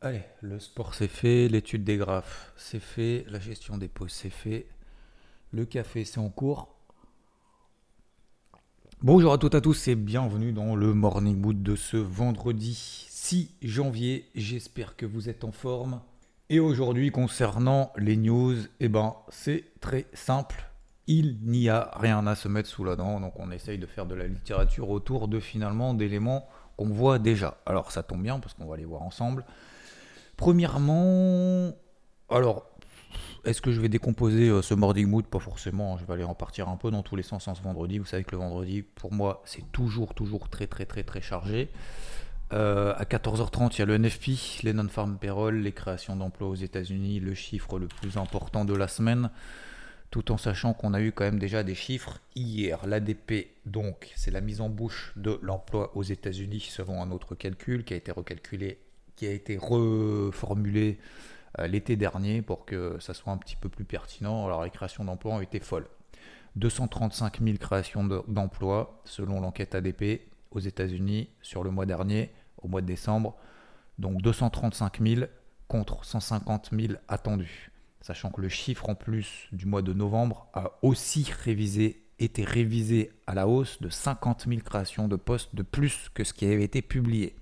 Allez, le sport c'est fait, l'étude des graphes c'est fait, la gestion des pauses c'est fait, le café c'est en cours. Bonjour à toutes et à tous et bienvenue dans le Morning Mood de ce vendredi 6 janvier. J'espère que vous êtes en forme. Et aujourd'hui concernant les news, eh ben c'est très simple. Il n'y a rien à se mettre sous la dent, donc on essaye de faire de la littérature autour de finalement d'éléments qu'on voit déjà. Alors ça tombe bien parce qu'on va les voir ensemble. Premièrement, alors, est-ce que je vais décomposer euh, ce morning mood? Pas forcément, je vais aller en partir un peu dans tous les sens en ce vendredi. Vous savez que le vendredi, pour moi, c'est toujours, toujours très, très, très, très chargé. Euh, à 14h30, il y a le NFP, les non-farm payroll, les créations d'emplois aux États-Unis, le chiffre le plus important de la semaine, tout en sachant qu'on a eu quand même déjà des chiffres hier. L'ADP, donc, c'est la mise en bouche de l'emploi aux États-Unis selon un autre calcul qui a été recalculé qui a été reformulé euh, l'été dernier pour que ça soit un petit peu plus pertinent. Alors les créations d'emplois ont été folles. 235 000 créations d'emplois selon l'enquête ADP aux États-Unis sur le mois dernier, au mois de décembre. Donc 235 000 contre 150 000 attendus. Sachant que le chiffre en plus du mois de novembre a aussi été révisé à la hausse de 50 000 créations de postes de plus que ce qui avait été publié.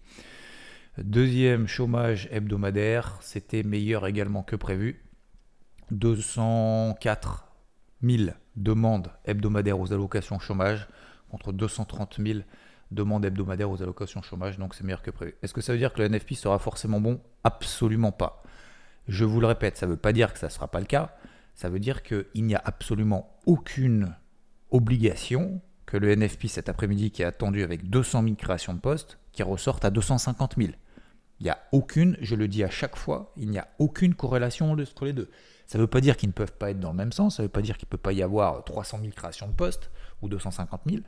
Deuxième chômage hebdomadaire, c'était meilleur également que prévu. 204 000 demandes hebdomadaires aux allocations chômage contre 230 000 demandes hebdomadaires aux allocations chômage, donc c'est meilleur que prévu. Est-ce que ça veut dire que le NFP sera forcément bon? Absolument pas. Je vous le répète, ça ne veut pas dire que ça ne sera pas le cas, ça veut dire qu'il n'y a absolument aucune obligation que le NFP cet après-midi qui est attendu avec 200 000 créations de postes, qui ressorte à 250 000. Il n'y a aucune, je le dis à chaque fois, il n'y a aucune corrélation entre les deux. Ça ne veut pas dire qu'ils ne peuvent pas être dans le même sens, ça ne veut pas dire qu'il ne peut pas y avoir 300 000 créations de postes ou 250 000.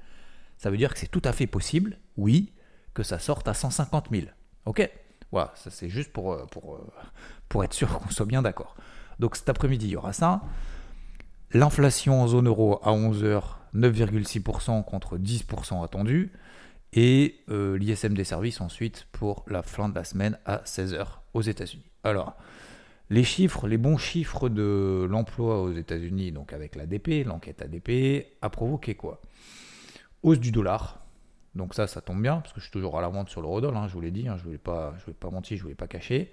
Ça veut dire que c'est tout à fait possible, oui, que ça sorte à 150 000. Ok? Voilà, ça c'est juste pour, euh, pour, euh, pour être sûr qu'on soit bien d'accord. Donc cet après-midi, il y aura ça. L'inflation en zone euro à 11h, 9,6% contre 10% attendu et euh, l'ISM des services ensuite pour la fin de la semaine à 16h aux États-Unis. Alors, les chiffres, les bons chiffres de l'emploi aux États-Unis, donc avec l'ADP, l'enquête ADP, a provoqué quoi? Hausse du dollar. Donc ça, ça tombe bien, parce que je suis toujours à la vente sur l'eurodoll, hein, je vous l'ai dit, hein, je ne voulais, pas, pas mentir, je ne voulais pas cacher.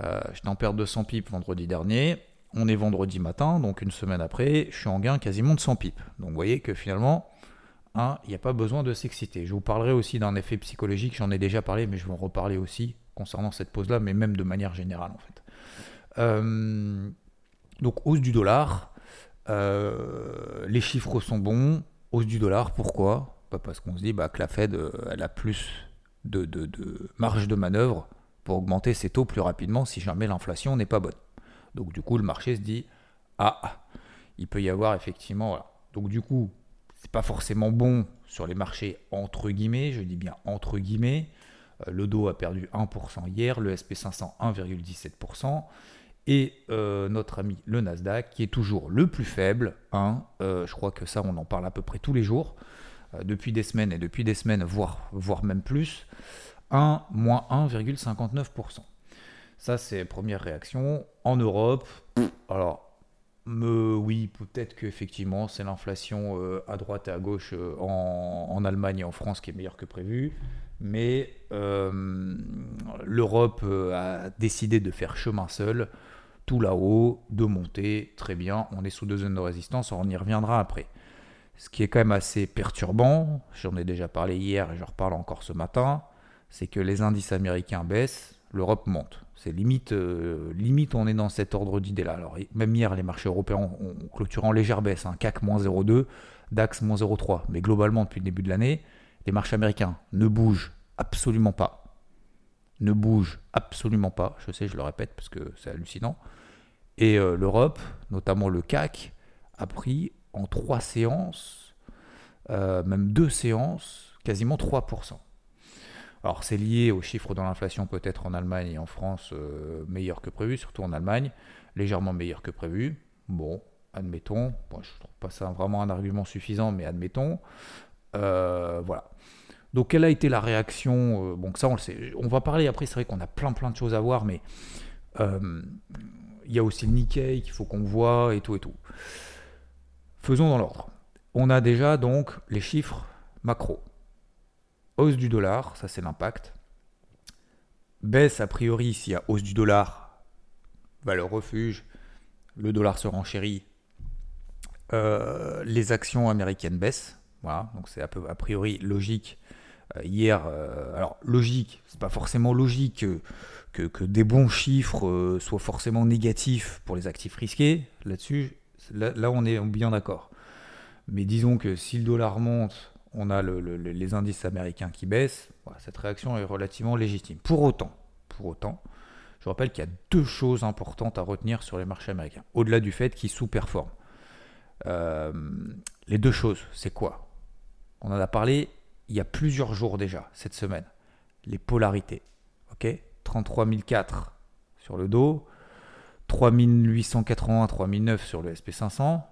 Euh, J'étais en perte de 100 pips vendredi dernier. On est vendredi matin, donc une semaine après, je suis en gain quasiment de 100 pips. Donc vous voyez que finalement, Hein, il n'y a pas besoin de s'exciter. Je vous parlerai aussi d'un effet psychologique, j'en ai déjà parlé, mais je vais en reparler aussi concernant cette pause-là, mais même de manière générale en fait. Euh, donc hausse du dollar, euh, les chiffres sont bons, hausse du dollar, pourquoi? Bah, Parce qu'on se dit bah, que la Fed euh, a plus de, marge de manœuvre pour augmenter ses taux plus rapidement si jamais l'inflation n'est pas bonne. Donc du coup le marché se dit ah il peut y avoir effectivement. Donc du coup c'est pas forcément bon sur les marchés entre guillemets, je dis bien entre guillemets. Euh, le Dow a perdu 1% hier, le SP500 1,17%, et euh, notre ami le Nasdaq qui est toujours le plus faible. Hein, euh, je crois que ça on en parle à peu près tous les jours, depuis des semaines et depuis des semaines, voire, voire même plus. 1, moins 1,59%. Ça c'est première réaction. En Europe, alors oui, peut-être qu'effectivement, c'est l'inflation euh, à droite et à gauche euh, en, Allemagne et en France qui est meilleure que prévu. Mais euh, l'Europe a décidé de faire chemin seul, tout là-haut, de monter, très bien. On est sous deux zones de résistance, on y reviendra après. Ce qui est quand même assez perturbant, j'en ai déjà parlé hier et je reparle encore ce matin, c'est que les indices américains baissent, l'Europe monte. C'est limite, euh, limite, on est dans cet ordre d'idée-là. Alors, même hier, les marchés européens ont, clôturé en légère baisse. Hein. CAC moins 0,2, DAX moins 0,3. Mais globalement, depuis le début de l'année, les marchés américains ne bougent absolument pas. Ne bougent absolument pas. Je sais, je le répète parce que c'est hallucinant. Et euh, l'Europe, notamment le CAC, a pris en trois séances, euh, même deux séances, quasiment 3%. Alors c'est lié aux chiffres de l'inflation peut-être en Allemagne et en France euh, meilleur que prévu, surtout en Allemagne, légèrement meilleur que prévu. Bon, admettons, je ne trouve pas ça vraiment un argument suffisant, mais admettons. Euh, voilà. Donc, quelle a été la réaction Bon, ça, on le sait. On va parler après, c'est vrai qu'on a plein, plein de choses à voir, mais il y a aussi le Nikkei qu'il faut qu'on voit et tout et tout. Faisons dans l'ordre. On a déjà donc les chiffres macro. Hausse du dollar, ça c'est l'impact. Baisse a priori s'il y a hausse du dollar, valeur refuge, le dollar se renchérit, euh, les actions américaines baissent. Voilà, donc c'est a priori logique. Euh, hier, euh, alors logique, c'est pas forcément logique que, que, des bons chiffres soient forcément négatifs pour les actifs risqués. Là-dessus, là, on est bien d'accord. Mais disons que si le dollar monte, on a les indices américains qui baissent. cette réaction est relativement légitime. Pour autant, pour autant, je rappelle qu'il y a deux choses importantes à retenir sur les marchés américains, au-delà du fait qu'ils sous-performent. Euh, les deux choses, c'est quoi? On en a parlé il y a plusieurs jours déjà, cette semaine. Les polarités. Ok? 33004 sur le dos, 3880, 3009 sur le SP500,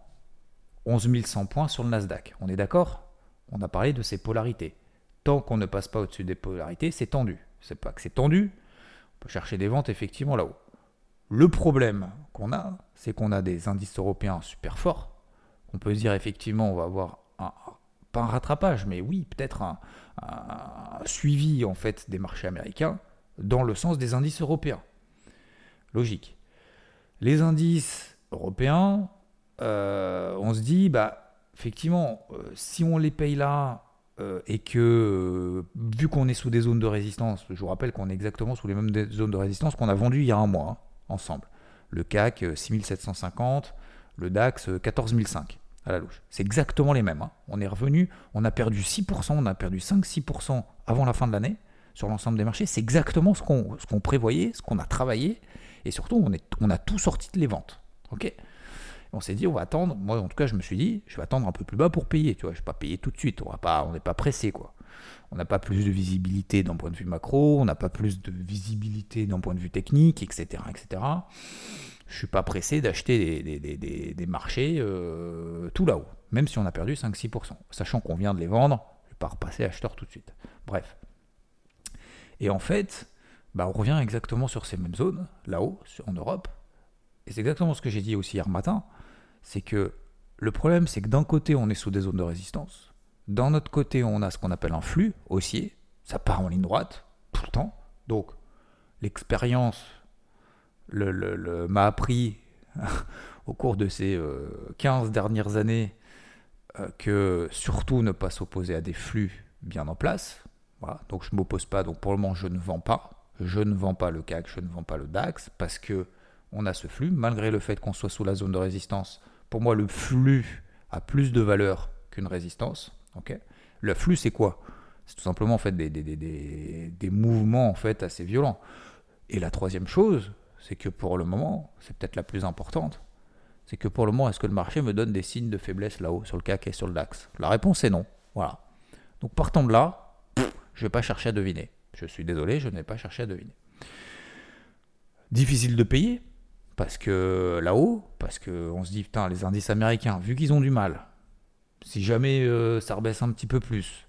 11100 points sur le Nasdaq. On est d'accord? On a parlé de ces polarités. Tant qu'on ne passe pas au-dessus des polarités, c'est tendu. C'est pas que c'est tendu, on peut chercher des ventes effectivement là-haut. Le problème qu'on a, c'est qu'on a des indices européens super forts. On peut se dire effectivement, on va avoir un, pas un rattrapage, mais oui, peut-être un, suivi en fait des marchés américains dans le sens des indices européens. Logique. Les indices européens, euh, on se dit, bah, effectivement, euh, si on les paye là euh, et que, vu qu'on est sous des zones de résistance, je vous rappelle qu'on est exactement sous les mêmes zones de résistance qu'on a vendues il y a un mois, hein, ensemble. Le CAC 6750, le DAX 14005 à la louche. C'est exactement les mêmes. Hein. On est revenu, on a perdu 6%, on a perdu 5-6% avant la fin de l'année sur l'ensemble des marchés. C'est exactement ce qu'on prévoyait, ce qu'on a travaillé, et surtout on, est, on a tout sorti de les ventes. ok? On s'est dit, on va attendre. Moi, en tout cas, je me suis dit, je vais attendre un peu plus bas pour payer. Tu vois, je vais pas payer tout de suite. On va pas, on n'est pas pressé, quoi. On n'a pas plus de visibilité d'un point de vue macro, on n'a pas plus de visibilité d'un point de vue technique, etc., etc. Je suis pas pressé d'acheter des, marchés euh, tout là-haut, même si on a perdu 5-6%, sachant qu'on vient de les vendre. Je vais pas repasser acheteur tout de suite. Bref. Et en fait, bah, on revient exactement sur ces mêmes zones, là-haut, en Europe. Et c'est exactement ce que j'ai dit aussi hier matin c'est que le problème, c'est que d'un côté, on est sous des zones de résistance. D'un autre côté, on a ce qu'on appelle un flux haussier. Ça part en ligne droite tout le temps. Donc, l'expérience m'a appris au cours de ces 15 euh, dernières années euh, que surtout ne pas s'opposer à des flux bien en place. Donc, je ne m'oppose pas. Donc, pour le moment, je ne vends pas. Je ne vends pas le CAC, je ne vends pas le DAX parce que on a ce flux, malgré le fait qu'on soit sous la zone de résistance pour moi, le flux a plus de valeur qu'une résistance. le flux, c'est quoi? C'est tout simplement en fait, des, des, mouvements en assez violents. Et la troisième chose, c'est que pour le moment, c'est peut-être la plus importante, c'est que pour le moment, est-ce que le marché me donne des signes de faiblesse là-haut, sur le CAC et sur le DAX? La réponse est non. Voilà. Donc partant de là, je ne vais pas chercher à deviner. Je suis désolé, je ne vais pas chercher à deviner. Difficile de payer parce que là-haut, parce qu'on se dit, putain, les indices américains, vu qu'ils ont du mal, si jamais euh, ça rebaisse un petit peu plus,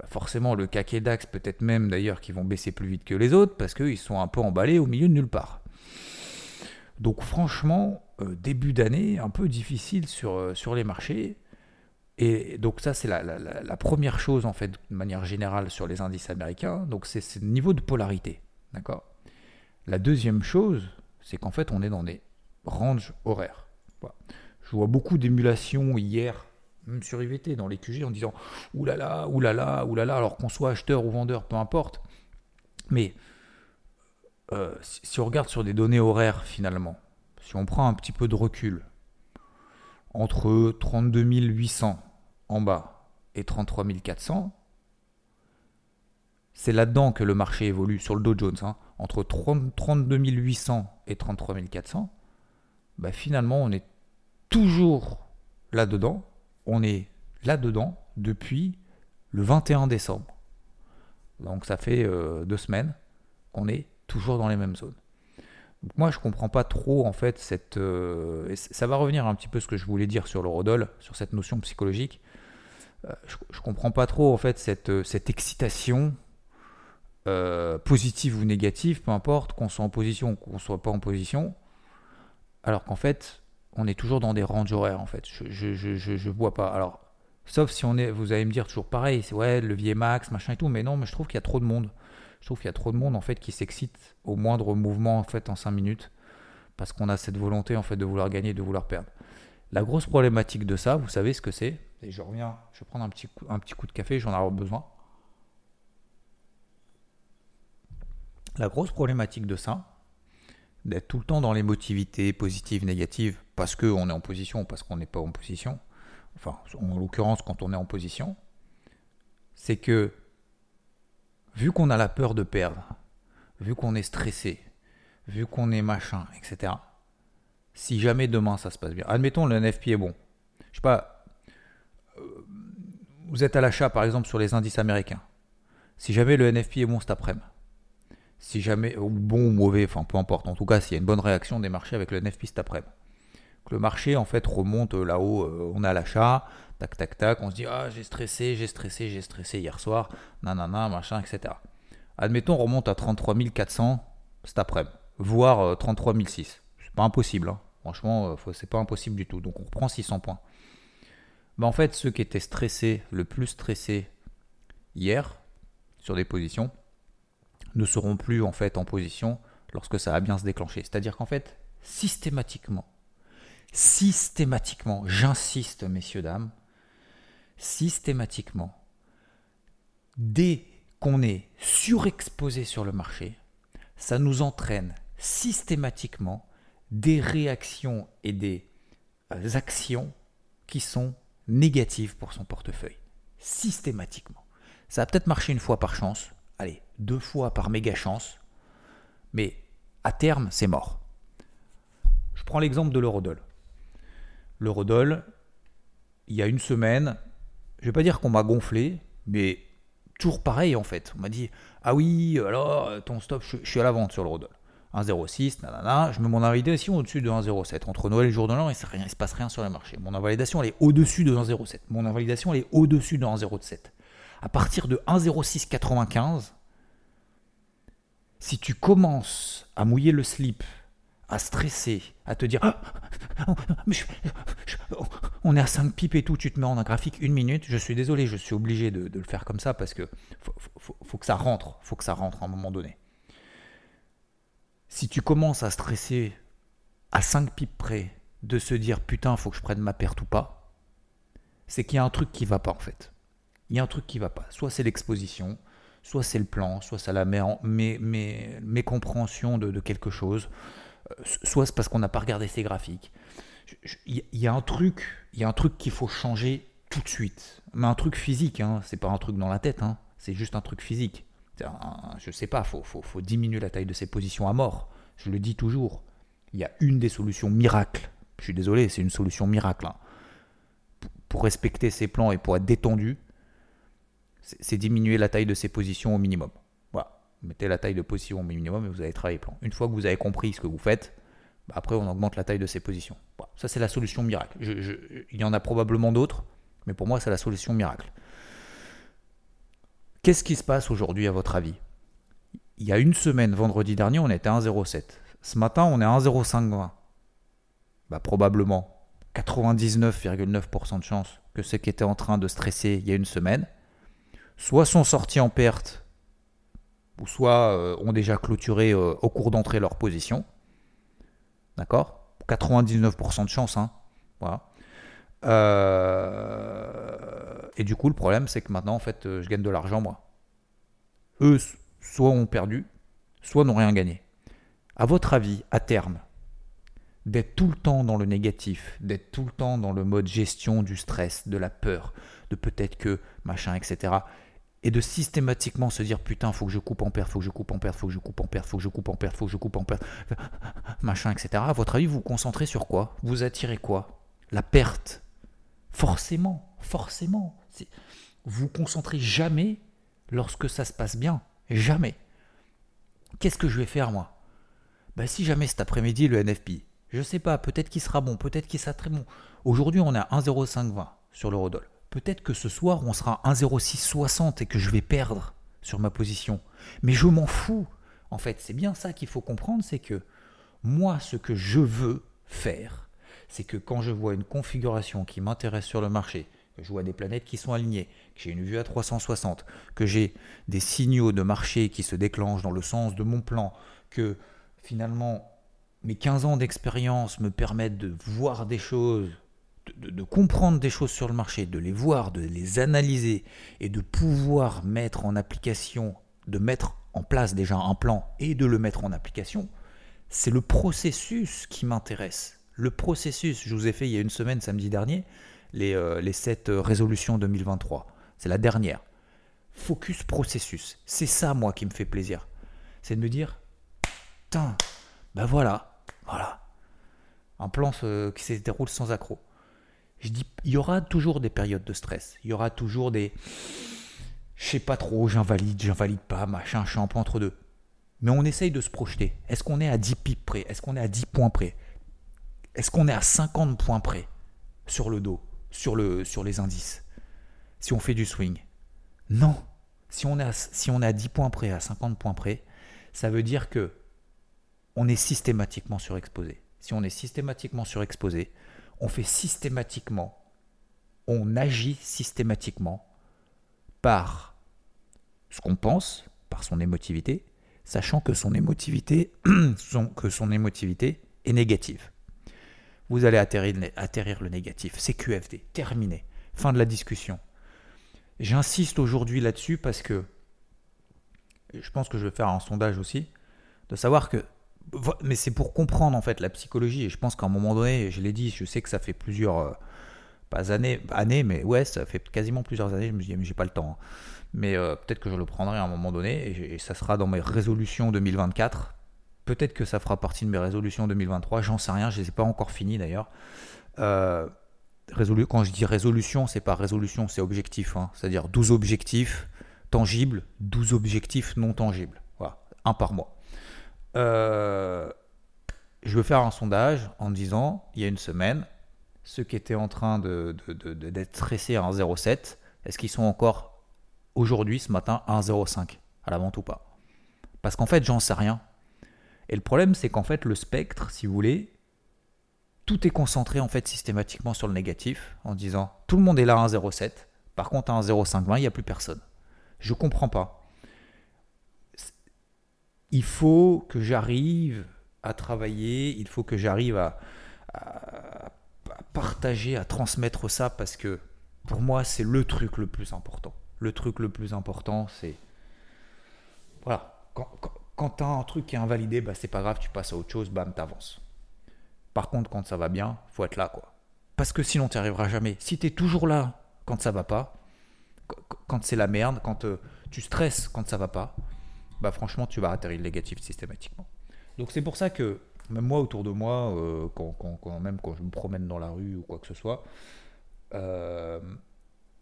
bah forcément le CAC et peut-être même d'ailleurs, qui vont baisser plus vite que les autres, parce qu'ils sont un peu emballés au milieu de nulle part. Donc franchement, euh, début d'année, un peu difficile sur, euh, sur les marchés. Et donc ça, c'est la, la, première chose, en fait, de manière générale, sur les indices américains. Donc c'est ce niveau de polarité. D'accord? La deuxième chose, c'est qu'en fait, on est dans des ranges horaires. Je vois beaucoup d'émulation hier, même sur IVT, dans les QG, en disant oulala, oulala, oulala, alors qu'on soit acheteur ou vendeur, peu importe. Mais euh, si, on regarde sur des données horaires, finalement, si on prend un petit peu de recul, entre 32 800 en bas et 33 400, c'est là-dedans que le marché évolue sur le Dow Jones. Hein entre 32 800 et 33 400, bah finalement, on est toujours là-dedans. On est là-dedans depuis le 21 décembre. Donc ça fait euh, deux semaines qu'on est toujours dans les mêmes zones. Donc moi, je comprends pas trop en fait cette. Euh, ça va revenir un petit peu ce que je voulais dire sur le Rodol, sur cette notion psychologique. euh, je, comprends pas trop en fait cette, cette excitation euh, positive ou négative, peu importe, qu'on soit en position ou qu'on soit pas en position, alors qu'en fait, on est toujours dans des ranges horaires en fait. Je, je, je, je vois pas. Alors, sauf si on est, vous allez me dire toujours pareil, c'est ouais, levier max, machin et tout, mais non, mais je trouve qu'il y a trop de monde. Je trouve qu'il y a trop de monde en fait qui s'excite au moindre mouvement en fait en 5 minutes parce qu'on a cette volonté en fait de vouloir gagner, de vouloir perdre. La grosse problématique de ça, vous savez ce que c'est Et je reviens, je vais prendre un petit coup, un petit coup de café, j'en ai besoin. La grosse problématique de ça, d'être tout le temps dans l'émotivité positive, négative, parce qu'on est en position, parce qu'on n'est pas en position, enfin en l'occurrence quand on est en position, c'est que vu qu'on a la peur de perdre, vu qu'on est stressé, vu qu'on est machin, etc., si jamais demain ça se passe bien, admettons le NFP est bon, je sais pas, euh, vous êtes à l'achat par exemple sur les indices américains, si jamais le NFP est bon cet après-midi, si jamais, ou bon ou mauvais, enfin peu importe, en tout cas s'il y a une bonne réaction des marchés avec le NFP cet après-midi, le marché en fait remonte là-haut, euh, on a l'achat, tac tac tac, on se dit ah j'ai stressé, j'ai stressé, j'ai stressé hier soir, nanana, machin, etc. Admettons on remonte à 33 400 cet après-midi, voire 33 euh, 006. C'est pas impossible, hein. franchement euh, c'est pas impossible du tout. Donc on reprend 600 points. Bah, en fait ceux qui étaient stressés, le plus stressés hier sur des positions, ne seront plus en fait en position lorsque ça va bien se déclencher. C'est-à-dire qu'en fait systématiquement systématiquement, j'insiste messieurs, dames, systématiquement, dès qu'on est surexposé sur le marché, ça nous entraîne systématiquement des réactions et des euh, actions qui sont négatives pour son portefeuille. Systématiquement. Ça va peut-être marcher une fois par chance, allez, deux fois par méga chance, mais à terme, c'est mort. Je prends l'exemple de l'eurodoll l'eurodoll, il y a une semaine, je vais pas dire qu'on m'a gonflé, mais toujours pareil en fait. On m'a dit Ah oui, alors ton stop, je, suis à la vente sur l'eurodoll. 1,06, nanana, je mets mon invalidation au-dessus de 1,07. Entre Noël et le jour de l'an, il ne se passe rien sur le marché. Mon invalidation, elle est au-dessus de 1,07. Mon invalidation, elle est au-dessus de 1,07. À partir de 1,0695, si tu commences à mouiller le slip à stresser, à te dire ah, on est à 5 pipes et tout, tu te mets en un graphique une minute, je suis désolé, je suis obligé de, le faire comme ça parce que faut, que ça rentre, faut que ça rentre à un moment donné. Si tu commences à stresser à 5 pipes près de se dire putain, faut que je prenne ma perte ou pas, c'est qu'il y a un truc qui va pas en fait. Il y a un truc qui va pas. Soit c'est l'exposition, soit c'est le plan, soit c'est la mécompréhension de, de quelque chose soit c'est parce qu'on n'a pas regardé ces graphiques. Il y, a un truc, y a un truc qu'il faut changer tout de suite. Mais un truc physique, hein, c'est pas un truc dans la tête, hein, c'est juste un truc physique. je sais pas, faut, faut, diminuer la taille de ces positions à mort. Je le dis toujours. Il y a une des solutions miracles. Je suis désolé, c'est une solution miracle. Hein. Pour respecter ces plans et pour être détendu, c'est diminuer la taille de ces positions au minimum mettez la taille de position au minimum et vous allez travailler plan. Une fois que vous avez compris ce que vous faites, bah, après on augmente la taille de ces positions. Ça c'est la solution miracle. il y en a probablement d'autres, mais pour moi c'est la solution miracle. Qu'est-ce qui se passe aujourd'hui à votre avis? Il y a une semaine, vendredi dernier, on était à 1,07. Ce matin, on est à 1,0520. Bah, probablement 99,9% de chances que ceux qui étaient en train de stresser il y a une semaine, soit sont sortis en perte ou soit euh, ont déjà clôturé euh, au cours d'entrée leur position. D'accord? 99% de chance. Hein. Voilà. Euh, et du coup, le problème, c'est que maintenant, en fait, je gagne de l'argent, moi. Eux, soit ont perdu, soit n'ont rien gagné. À votre avis, à terme, d'être tout le temps dans le négatif, d'être tout le temps dans le mode gestion du stress, de la peur, de peut-être que, machin, etc et de systématiquement se dire putain faut que je coupe en perte, faut que je coupe en perte, faut que je coupe en perte, faut que je coupe en perte, faut que je coupe en perte, machin, etc. À votre avis, vous vous concentrez sur quoi? Vous attirez quoi? La perte? Forcément, forcément. Vous vous concentrez jamais lorsque ça se passe bien. Jamais. Qu'est-ce que je vais faire moi? Bah, Si jamais cet après-midi le NFP, je sais pas, peut-être qu'il sera bon, peut-être qu'il sera très bon. Aujourd'hui on est à 1,0520 sur l'eurodoll. Peut-être que ce soir on sera 1,0660 et que je vais perdre sur ma position. Mais je m'en fous. En fait, c'est bien ça qu'il faut comprendre, c'est que moi, ce que je veux faire, c'est que quand je vois une configuration qui m'intéresse sur le marché, que je vois des planètes qui sont alignées, que j'ai une vue à 360, que j'ai des signaux de marché qui se déclenchent dans le sens de mon plan, que finalement mes 15 ans d'expérience me permettent de voir des choses, de, comprendre des choses sur le marché, de les voir, de les analyser et de pouvoir mettre en application, de mettre en place déjà un plan et de le mettre en application, c'est le processus qui m'intéresse. Le processus, je vous ai fait il y a une semaine, samedi dernier, les, euh, les 7 résolutions 2023. C'est la dernière. Focus processus. C'est ça, moi, qui me fait plaisir. C'est de me dire, putain, ben voilà, voilà. Un plan qui se déroule sans accroc. Je dis, il y aura toujours des périodes de stress. Il y aura toujours des, je sais pas trop, j'invalide, j'invalide pas, machin, je suis un peu entre deux. Mais on essaye de se projeter. Est-ce qu'on est à 10 pips près? Est-ce qu'on est à 10 points près? Est-ce qu'on est à 50 points près sur le dos sur, le, sur les indices? Si on fait du swing Non. Si on, est à, si on est à 10 points près, à 50 points près, ça veut dire que on est systématiquement surexposé. Si on est systématiquement surexposé, on fait systématiquement, on agit systématiquement par ce qu'on pense, par son émotivité, sachant que son émotivité, est négative vous allez atterrir, le négatif. C'est QFD. Terminé. Fin de la discussion. J'insiste aujourd'hui là-dessus parce que je pense que je vais faire un sondage aussi, de savoir que. Mais c'est pour comprendre en fait la psychologie. Et je pense qu'à un moment donné, je l'ai dit, je sais que ça fait plusieurs. Euh, pas années, années, mais ouais, ça fait quasiment plusieurs années. Je me dis, mais j'ai pas le temps. Hein. Mais euh, peut-être que je le prendrai à un moment donné et, ça sera dans mes résolutions 2024 Peut-être que ça fera partie de mes résolutions 2023, j'en sais rien, je les ai pas encore finies d'ailleurs. Euh, quand je dis résolution, c'est pas résolution, c'est objectif. Hein. C'est-à-dire 12 objectifs tangibles, 12 objectifs non tangibles. Un par mois. Euh, je veux faire un sondage en disant, il y a une semaine, ceux qui étaient en train d'être de, de, stressés à 1,07, est-ce qu'ils sont encore aujourd'hui, ce matin, à 1,05 à la vente ou pas? Parce qu'en fait, j'en sais rien. Et le problème, c'est qu'en fait, le spectre, si vous voulez, tout est concentré en fait systématiquement sur le négatif, en disant tout le monde est là à 1,07, par contre à 1,0520, il n'y a plus personne. Je ne comprends pas. Il faut que j'arrive à travailler, il faut que j'arrive à, partager, à transmettre ça, parce que pour moi, c'est le truc le plus important. Le truc le plus important, c'est... Voilà. Quand, quand tu as un truc qui est invalidé, bah, c'est pas grave, tu passes à autre chose, bam, t'avances. Par contre, quand ça va bien, faut être là, quoi. Parce que sinon, tu n'y arriveras jamais. Si tu es toujours là quand ça va pas, quand c'est la merde, quand euh, tu stresses quand ça va pas, bah franchement, tu vas atterrir le négatif systématiquement. Donc c'est pour ça que même moi autour de moi, euh, quand, quand, même quand je me promène dans la rue ou quoi que ce soit, euh,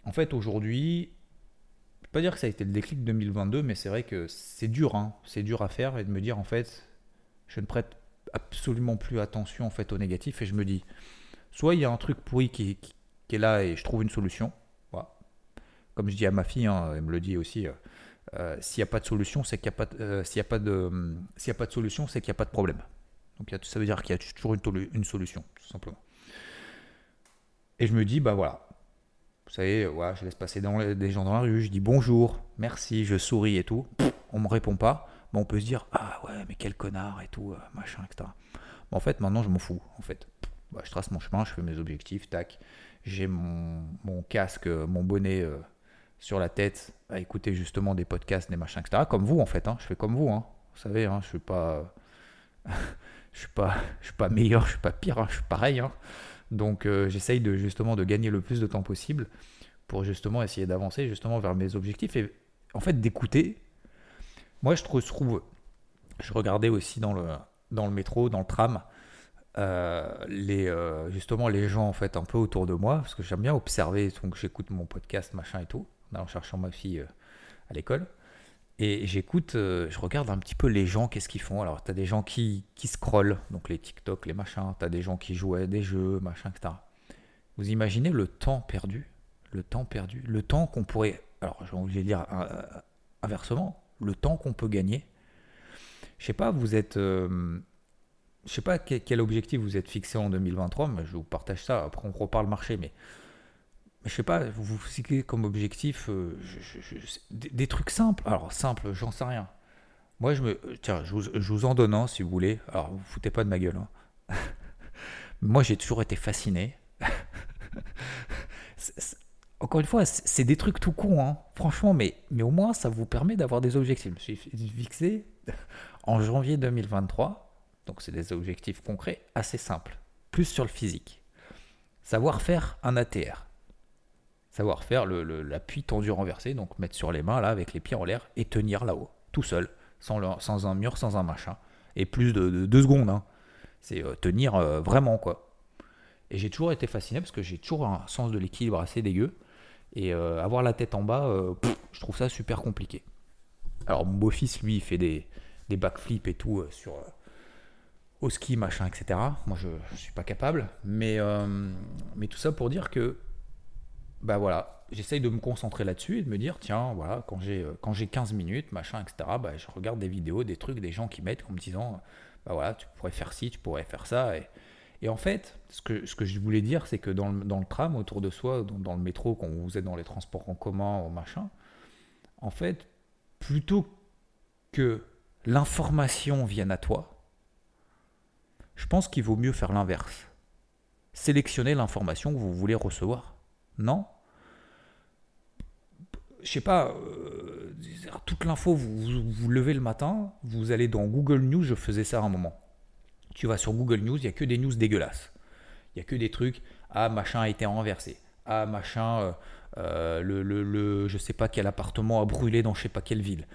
en fait aujourd'hui, pas dire que ça a été le déclic 2022, mais c'est vrai que c'est dur, hein. c'est dur à faire et de me dire en fait, je ne prête absolument plus attention en fait au négatif et je me dis, soit il y a un truc pourri qui, est là et je trouve une solution. Voilà. Comme je dis à ma fille, hein, elle me le dit aussi, euh, euh, s'il n'y a pas de solution, c'est qu'il n'y a pas, euh, s'il y a pas de, de solution, c'est qu'il n'y a pas de problème. Donc ça veut dire qu'il y a toujours une, solution, tout simplement. Et je me dis, bah voilà, vous savez, ouais, je laisse passer des gens dans la rue, je dis bonjour, merci, je souris et tout. on me répond pas. Bon, on peut se dire, ah ouais, mais quel connard et tout, euh, machin, etc. en fait, maintenant, je m'en fous. En fait, bah, je trace mon chemin, je fais mes objectifs, tac. J'ai mon, casque, mon bonnet sur la tête à écouter justement des podcasts, des machins, etc. Comme vous, en fait. Hein, je fais comme vous. Hein. Vous savez, hein, je suis suis pas, pas meilleur, je suis pas pire, hein, je suis pareil. Hein. Donc euh, j'essaye de justement de gagner le plus de temps possible pour justement essayer d'avancer justement vers mes objectifs et en fait d'écouter. Moi je trouve, je regardais aussi dans le, dans le métro, dans le tram, euh, les, euh, justement les gens en fait un peu autour de moi parce que j'aime bien observer, donc j'écoute mon podcast machin et tout, en cherchant ma fille à l'école. Et j'écoute, euh, je regarde un petit peu les gens, qu'est-ce qu'ils font. Alors, tu as des gens qui, qui scrollent, donc les TikTok, les machins. Tu as des gens qui jouent à des jeux, machin, etc. Vous imaginez le temps perdu Le temps perdu. Le temps qu'on pourrait. Alors, j'ai envie de dire euh, inversement, le temps qu'on peut gagner. Je sais pas, vous êtes. Euh, je sais pas quel, objectif vous êtes fixé en 2023, mais je vous partage ça. Après, on reparle marché, mais. Je sais pas, vous vous fixez comme objectif euh, des, trucs simples. Alors, simple, j'en sais rien. Moi, je me. Tiens, je vous, en donne un si vous voulez. Alors, vous, vous foutez pas de ma gueule. Hein. Moi, j'ai toujours été fasciné. encore une fois, c'est des trucs tout cons, hein. franchement, mais, mais au moins, ça vous permet d'avoir des objectifs. Je me suis fixé en janvier 2023, donc c'est des objectifs concrets assez simples, plus sur le physique. Savoir faire un ATR. Savoir faire l'appui tendu renversé, donc mettre sur les mains là avec les pieds en l'air et tenir là-haut, tout seul, sans, sans un mur, sans un machin. Et plus de, deux secondes. Hein. C'est euh, tenir euh, vraiment quoi. Et j'ai toujours été fasciné parce que j'ai toujours un sens de l'équilibre assez dégueu. Et euh, avoir la tête en bas, je trouve ça super compliqué. Alors mon beau-fils, lui, il fait des, des backflips et tout sur au ski, machin, etc. Moi, je ne suis pas capable. Mais, mais tout ça pour dire que, bah voilà, j'essaye de me concentrer là-dessus et de me dire, tiens, voilà, quand j'ai, quand j'ai 15 minutes, machin, etc., bah, je regarde des vidéos, des trucs, des gens qui mettent en me disant, bah voilà, tu pourrais faire ci, tu pourrais faire ça. Et, et en fait, ce que, ce que je voulais dire, c'est que dans le, dans le, tram, autour de soi, dans, dans, le métro, quand vous êtes dans les transports en commun ou machin, en fait, plutôt que l'information vienne à toi, je pense qu'il vaut mieux faire l'inverse. Sélectionner l'information que vous voulez recevoir. Non Je sais pas, euh, toute l'info, vous, vous, levez le matin, vous allez dans Google News, je faisais ça à un moment. Tu vas sur Google News, il n'y a que des news dégueulasses. Il n'y a que des trucs, ah machin a été renversé, ah machin, euh, euh, le, le, je sais pas quel appartement a brûlé dans je sais pas quelle ville.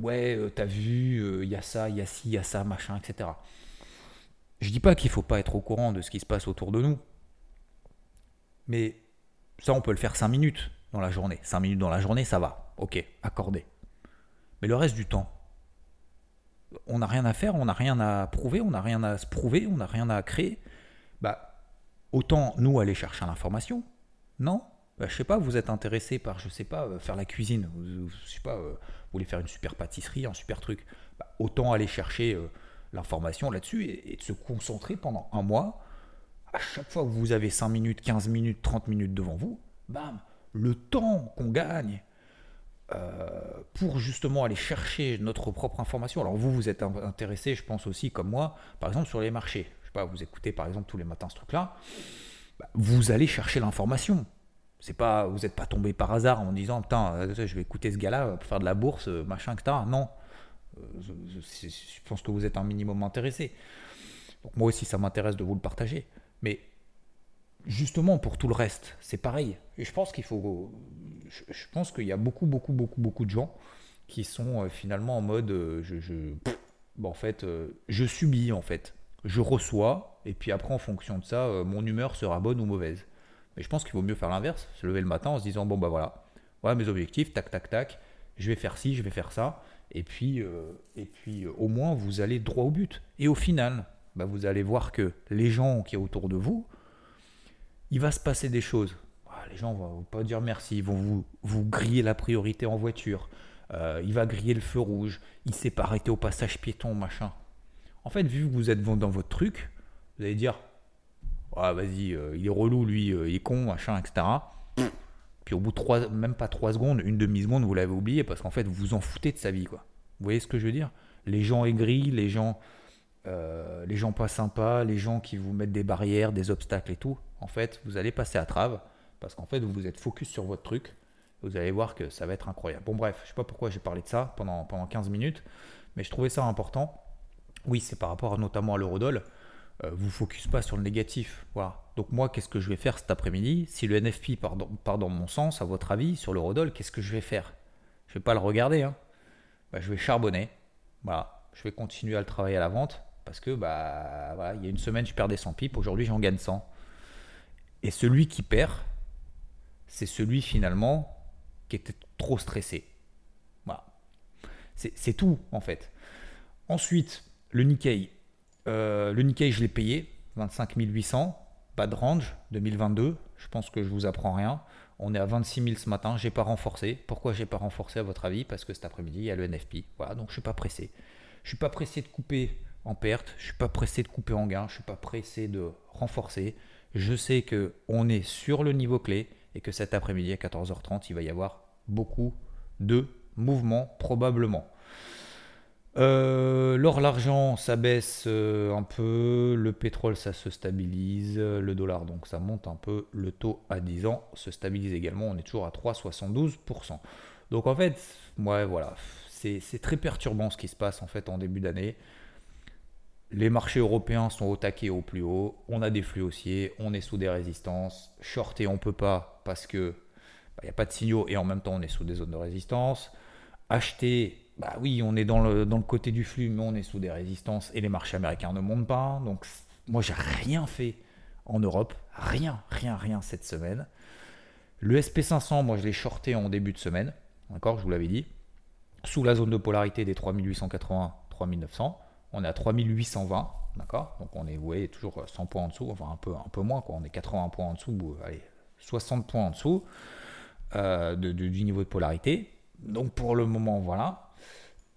Ouais, t'as vu, il y a ça, il y a ci, il y a ça, machin, etc. Je dis pas qu'il faut pas être au courant de ce qui se passe autour de nous, mais ça, on peut le faire 5 minutes dans la journée. 5 minutes dans la journée, ça va. Ok, accordé. Mais le reste du temps, on n'a rien à faire, on n'a rien à prouver, on n'a rien à se prouver, on n'a rien à créer. Bah, autant nous aller chercher l'information, non bah, Je sais pas, vous êtes intéressé par, je sais pas, euh, faire la cuisine, vous, je sais pas, euh, vous voulez faire une super pâtisserie, un super truc. Bah, autant aller chercher euh, l'information là-dessus et, de se concentrer pendant un mois. À chaque fois que vous avez 5 minutes, 15 minutes, 30 minutes devant vous, bam, le temps qu'on gagne euh, pour justement aller chercher notre propre information. Alors vous, vous êtes intéressé, je pense aussi comme moi, par exemple sur les marchés. Je sais pas, vous écoutez par exemple tous les matins ce truc-là. Bah, vous allez chercher l'information. C'est pas, vous n'êtes pas tombé par hasard en disant putain, euh, je vais écouter ce gars-là pour faire de la bourse, euh, machin, etc. Non, je, pense que vous êtes un minimum intéressé. Donc moi aussi, ça m'intéresse de vous le partager. Mais justement, pour tout le reste, c'est pareil. Et je pense qu'il faut. Je, pense qu'il y a beaucoup, beaucoup, beaucoup, beaucoup de gens qui sont euh, finalement en mode. Euh, je, bon, en fait, euh, je subis, en fait. Je reçois, et puis après, en fonction de ça, mon humeur sera bonne ou mauvaise. Mais je pense qu'il vaut mieux faire l'inverse, se lever le matin en se disant bon, bah voilà, voilà mes objectifs, tac, tac, tac, je vais faire ci, je vais faire ça. Et puis, et puis au moins, vous allez droit au but. Et au final, bah, vous allez voir que les gens qui sont autour de vous, il va se passer des choses. Ah, les gens vont pas dire merci, ils vont vous, vous griller la priorité en voiture. Euh, il va griller le feu rouge, il s'est pas arrêté au passage piéton, machin. En fait, vu que vous êtes dans votre truc, vous allez dire ah, vas-y, euh, il est relou, lui, euh, il est con, machin, etc. Puis au bout de trois, même pas trois secondes, une demi-seconde, vous l'avez oublié parce qu'en fait, vous vous en foutez de sa vie. Quoi. Vous voyez ce que je veux dire? Les gens aigris, les gens, les gens pas sympas, les gens qui vous mettent des barrières, des obstacles et tout en fait, vous allez passer à trave parce qu'en fait, vous êtes focus sur votre truc. Vous allez voir que ça va être incroyable. Bon, bref, je sais pas pourquoi j'ai parlé de ça pendant, pendant 15 minutes, mais je trouvais ça important. Oui, c'est par rapport notamment à l'eurodoll. Euh, vous focus pas sur le négatif. Voilà. Donc, moi, qu'est-ce que je vais faire cet après-midi? Si le NFP part dans, mon sens, à votre avis, sur l'eurodoll, qu'est-ce que je vais faire? Je vais pas le regarder. Hein. Bah, je vais charbonner. Voilà. Je vais continuer à le travailler à la vente parce que bah, voilà, il y a une semaine, je perdais 100 pipes. Aujourd'hui, j'en gagne 100. Et celui qui perd, c'est celui finalement qui était trop stressé. Voilà. C'est tout en fait. Ensuite, le Nikkei. Euh, le Nikkei, je l'ai payé, 25 800. pas de range 2022. Je pense que je vous apprends rien. On est à 26 000 ce matin. J'ai pas renforcé. Pourquoi j'ai pas renforcé à votre avis? Parce que cet après-midi il y a le NFP. Voilà, donc je suis pas pressé. Je suis pas pressé de couper perte. Je suis pas pressé de couper en gain. Je suis pas pressé de renforcer. Je sais que on est sur le niveau clé et que cet après-midi à 14h30 il va y avoir beaucoup de mouvements probablement. Euh, l'or, l'argent, ça baisse euh, un peu. Le pétrole, ça se stabilise. Le dollar, donc ça monte un peu. Le taux à 10 ans se stabilise également. On est toujours à 3,72%. Donc en fait, ouais, voilà. C'est très perturbant ce qui se passe en fait en début d'année. Les marchés européens sont au taquet au plus haut. On a des flux haussiers. On est sous des résistances. Shorter, on peut pas parce que il bah, n'y a pas de signaux et en même temps on est sous des zones de résistance. Acheter bah oui, on est dans le, côté du flux, mais on est sous des résistances et les marchés américains ne montent pas. Donc, moi, j'ai rien fait en Europe. Rien, rien, rien cette semaine. Le SP500, moi, je l'ai shorté en début de semaine. D'accord, je vous l'avais dit. Sous la zone de polarité des 3880, 3900. On est à 3820. D'accord? Donc, on est, vous toujours 100 points en dessous. Enfin, un peu, un peu moins, quoi. On est 80 points en dessous. Allez, 60 points en dessous euh, du niveau de polarité. Donc, pour le moment, voilà.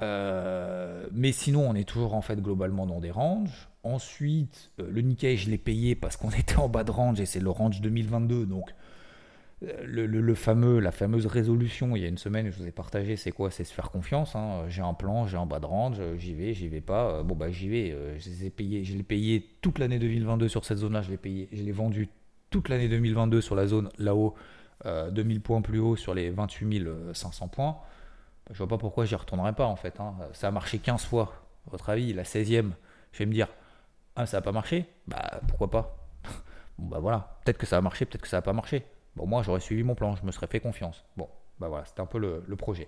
Euh, mais sinon, on est toujours en fait globalement dans des ranges. Ensuite, euh, le Nikkei, je l'ai payé parce qu'on était en bas de range et c'est le range 2022. Donc, euh, le, fameux, la fameuse résolution, il y a une semaine, je vous ai partagé, c'est quoi? C'est se faire confiance. Hein. J'ai un plan, j'ai un bas de range, j'y vais, j'y vais pas. Bon, bah, j'y vais. payés, je l'ai payé toute l'année 2022 sur cette zone-là. Je l'ai payé, vendu toute l'année 2022 sur la zone là-haut, 2000 points plus haut sur les 28 500 points. Je vois pas pourquoi j'y retournerai pas en fait. Hein. Ça a marché 15 fois. Votre avis, la 16e, je vais me dire Ah, ça n'a pas marché? Bah pourquoi pas? Bon bah voilà, peut-être que ça a marché, peut-être que ça n'a pas marché. Bon, moi j'aurais suivi mon plan, je me serais fait confiance. Bon, bah voilà, c'était un peu le, projet.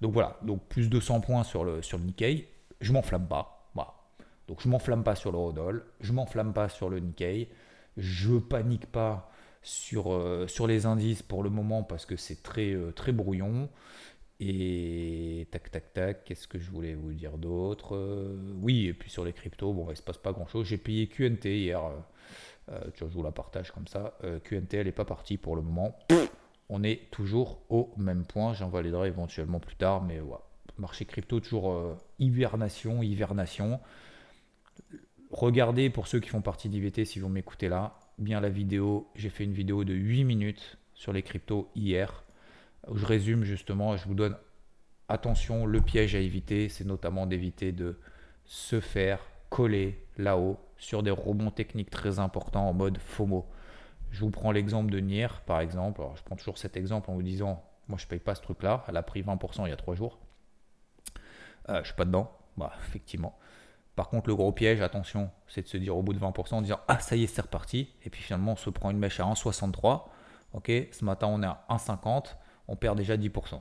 Donc voilà, donc plus de 100 points sur le, sur le Nikkei. Je m'enflamme pas. Donc je m'enflamme pas sur le Rodol, je m'enflamme pas sur le Nikkei, je panique pas sur, euh, sur les indices pour le moment parce que c'est très, euh, très brouillon. Et tac, tac, tac, qu'est-ce que je voulais vous dire d'autre? Euh, Oui, et puis sur les cryptos, bon, il se passe pas grand-chose. J'ai payé QNT hier, euh, euh, je vous la partage comme ça. QNT, elle n'est pas partie pour le moment. On est toujours au même point. J'en validerai éventuellement plus tard, mais voilà. Marché crypto, toujours hibernation, hivernation. Regardez pour ceux qui font partie d'IVT, si vous m'écoutez là, bien la vidéo. J'ai fait une vidéo de 8 minutes sur les cryptos hier je résume justement, je vous donne attention, le piège à éviter, c'est notamment d'éviter de se faire coller là-haut sur des rebonds techniques très importants en mode FOMO. Je vous prends l'exemple de Nier, par exemple. je prends toujours cet exemple en vous disant, moi je ne paye pas ce truc-là, elle a pris 20% il y a 3 jours. Euh, je ne suis pas dedans, bah, effectivement. Par contre, le gros piège, attention, c'est de se dire au bout de 20% en disant Ah, ça y est, c'est reparti. Et puis finalement, on se prend une mèche à 1,63. Ok, ce matin, on est à 1,50 on perd déjà 10%.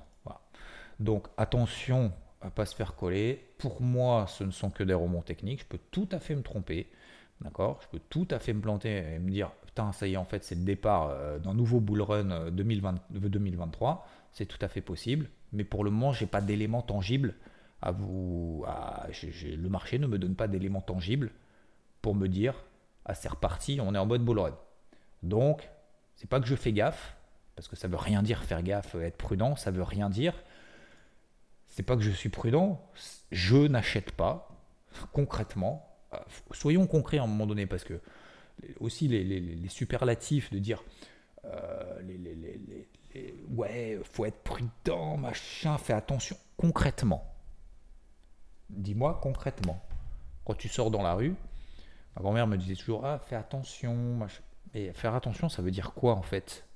Donc attention à pas se faire coller. Pour moi, ce ne sont que des remonts techniques. Je peux tout à fait me tromper. D'accord? Je peux tout à fait me planter et me dire putain, ça y est, en fait, c'est le départ euh, d'un nouveau bull run 2023. Euh, c'est tout à fait possible. Mais pour le moment, je n'ai pas d'éléments tangibles à vous. le marché ne me donne pas d'éléments tangibles pour me dire ah, c'est reparti, on est en mode bull run. Donc, c'est pas que je fais gaffe, parce que ça veut rien dire faire gaffe, être prudent, ça veut rien dire. C'est pas que je suis prudent, je n'achète pas concrètement. Euh, soyons concrets à un moment donné, parce que aussi les, superlatifs de dire euh, les, ouais, faut être prudent, machin, fais attention. Concrètement, dis-moi concrètement, quand tu sors dans la rue, ma grand-mère me disait toujours ah fais attention, machin. Mais faire attention, ça veut dire quoi en fait?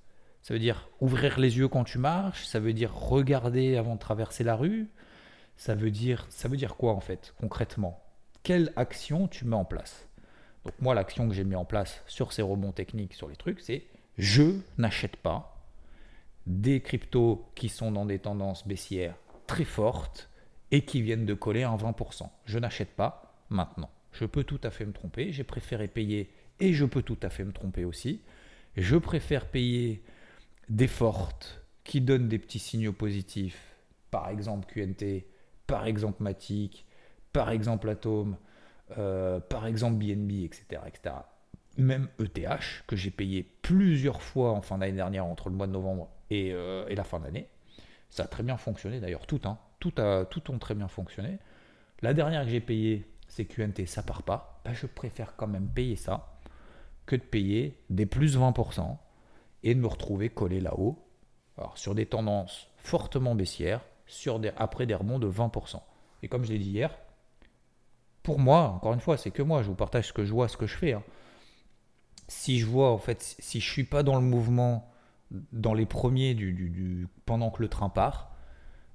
Ça veut dire ouvrir les yeux quand tu marches, ça veut dire regarder avant de traverser la rue, ça veut dire, ça veut dire quoi en fait concrètement? Quelle action tu mets en place? Donc moi l'action que j'ai mis en place sur ces rebonds techniques, sur les trucs, c'est je n'achète pas des cryptos qui sont dans des tendances baissières très fortes et qui viennent de coller un 20%. Je n'achète pas maintenant. Je peux tout à fait me tromper, j'ai préféré payer et je peux tout à fait me tromper aussi. Je préfère payer des fortes qui donnent des petits signaux positifs, par exemple QNT, par exemple Matic, par exemple Atom, euh, par exemple BNB, etc., etc. même ETH, que j'ai payé plusieurs fois en fin d'année dernière entre le mois de novembre et, euh, la fin d'année. Ça a très bien fonctionné d'ailleurs, tout, hein, tout, a, tout ont très bien fonctionné. La dernière que j'ai payée, c'est QNT, ça part pas. Ben, je préfère quand même payer ça que de payer des plus 20% et de me retrouver collé là-haut, sur des tendances fortement baissières, sur des, après des rebonds de 20%. Et comme je l'ai dit hier, pour moi, encore une fois, c'est que moi, je vous partage ce que je vois, ce que je fais. Hein. Si je vois, en fait, si je suis pas dans le mouvement, dans les premiers pendant que le train part,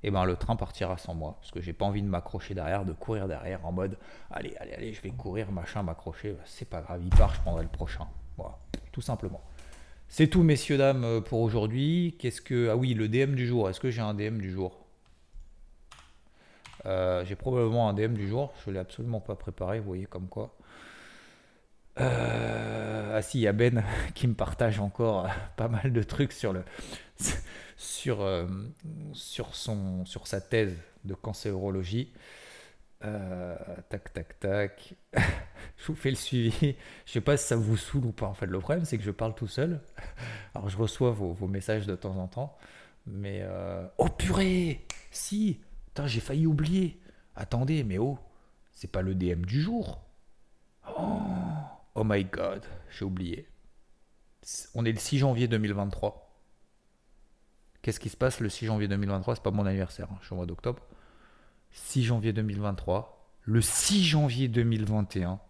eh ben le train partira sans moi. Parce que j'ai pas envie de m'accrocher derrière, de courir derrière en mode allez, allez, allez, je vais courir, machin, m'accrocher. C'est pas grave, il part, je prendrai le prochain. Voilà, tout simplement. C'est tout, messieurs, dames, euh, pour aujourd'hui. Qu'est-ce que. Ah oui, le DM du jour. Est-ce que j'ai un DM du jour? Euh, J'ai probablement un DM du jour. Je ne l'ai absolument pas préparé, vous voyez comme quoi. Euh, ah si, il y a Ben qui me partage encore pas mal de trucs sur, sa thèse de cancérologie. Tac, tac, tac. je vous fais le suivi. Je sais pas si ça vous saoule ou pas. En fait, le problème, c'est que je parle tout seul. Alors, je reçois vos, messages de temps en temps. Mais. Euh, oh purée Si j'ai failli oublier. Attendez, mais oh C'est pas le DM du jour. Oh, oh my god, j'ai oublié. On est le 6 janvier 2023. Qu'est-ce qui se passe le 6 janvier 2023 C'est pas mon anniversaire, hein. je suis au mois d'octobre. 6 janvier 2023, le 6 janvier 2021,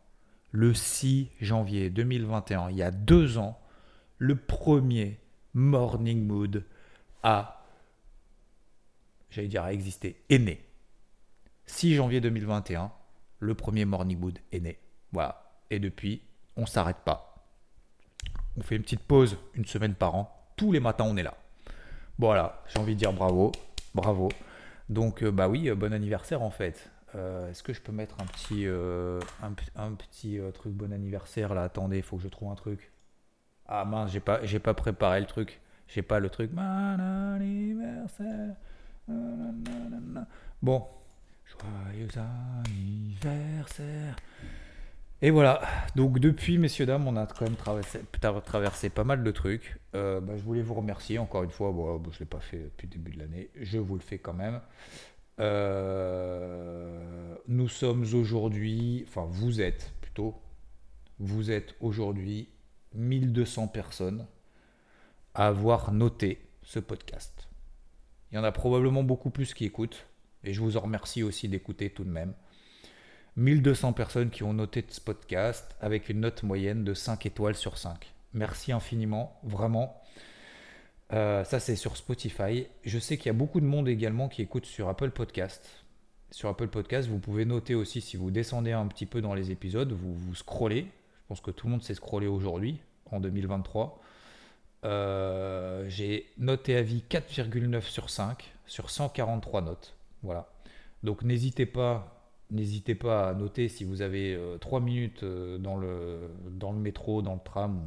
le 6 janvier 2021, il y a deux ans, le premier Morning Mood a, j'allais dire a existé, est né. 6 janvier 2021, le premier Morning Mood est né. Voilà. Et depuis, on ne s'arrête pas. On fait une petite pause une semaine par an. Tous les matins, on est là. Voilà, j'ai envie de dire bravo, bravo. Donc, euh, bah oui, euh, bon anniversaire en fait. Euh, est-ce que je peux mettre un petit, un, petit truc bon anniversaire? Là Attendez, il faut que je trouve un truc. Ah mince, j'ai pas, j'ai pas préparé le truc. J'ai pas le truc. Bon, anniversaire. Bon, joyeux anniversaire. Et voilà, donc depuis, messieurs, dames, on a quand même traversé, pas mal de trucs. Euh, bah, je voulais vous remercier encore une fois. Bon, je l'ai pas fait depuis le début de l'année. Je vous le fais quand même. Euh, nous sommes aujourd'hui, enfin vous êtes plutôt, vous êtes aujourd'hui 1200 personnes à avoir noté ce podcast. Il y en a probablement beaucoup plus qui écoutent. Et je vous en remercie aussi d'écouter tout de même. 1200 personnes qui ont noté ce podcast avec une note moyenne de 5 étoiles sur 5. Merci infiniment, vraiment. Euh, ça, c'est sur Spotify. Je sais qu'il y a beaucoup de monde également qui écoute sur Apple Podcast. Sur Apple Podcast, vous pouvez noter aussi si vous descendez un petit peu dans les épisodes, vous, vous scrollez. Je pense que tout le monde sait scroller aujourd'hui, en 2023. Euh, j'ai noté à vie 4,9 sur 5 sur 143 notes. Voilà. Donc n'hésitez pas N'hésitez pas à noter si vous avez 3 euh, minutes dans le, dans le métro, dans le tram,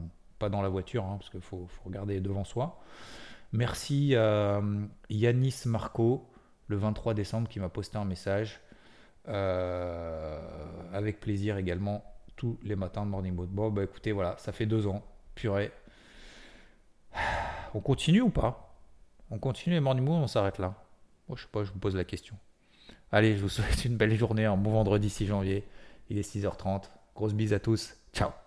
dans la voiture, hein, parce qu'il faut, regarder devant soi. Merci euh, Yanis Marco, le 23 décembre, qui m'a posté un message. avec plaisir également, tous les matins de Morning Boat. Bon, bah écoutez, voilà, ça fait deux ans. Purée. On continue ou pas? On continue les Morning Boat on s'arrête là Moi, je sais pas, je vous pose la question. Allez, je vous souhaite une belle journée, un bon vendredi 6 janvier. Il est 6h30. Grosse bise à tous. Ciao